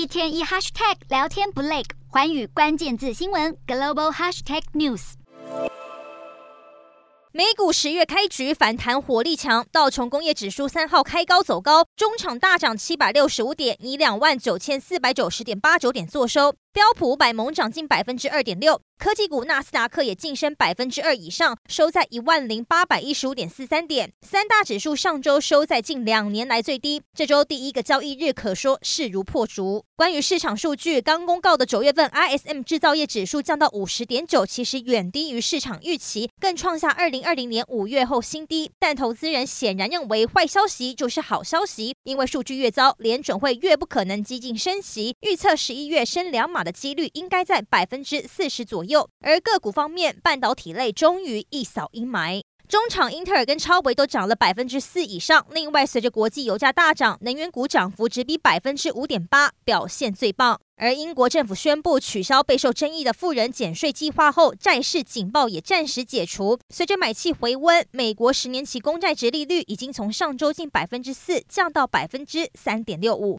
一天一 hashtag 聊天不累，环宇关键字新闻 global hashtag news。美股十月开局反弹火力强，道琼工业指数三号开高走高，中场大涨七百六十五点，以两万九千四百九十点八九点作收。标普五百猛涨近百分之二点六。科技股纳斯达克也晋升百分之二以上，收在一万零八百一十五点四三点。三大指数上周收在近两年来最低。这周第一个交易日可说势如破竹。关于市场数据，刚公告的九月份 ISM 制造业指数降到五十点九，其实远低于市场预期，更创下二零二零年五月后新低。但投资人显然认为坏消息就是好消息，因为数据越糟，联准会越不可能激进升息。预测十一月升两码的几率应该在百分之四十左右。而个股方面，半导体类终于一扫阴霾，中场英特尔跟超维都涨了百分之四以上。另外，随着国际油价大涨，能源股涨幅直逼百分之五点八，表现最棒。而英国政府宣布取消备受争议的富人减税计划后，债市警报也暂时解除。随着买气回温，美国十年期公债殖利率已经从上周近百分之四降到百分之三点六五。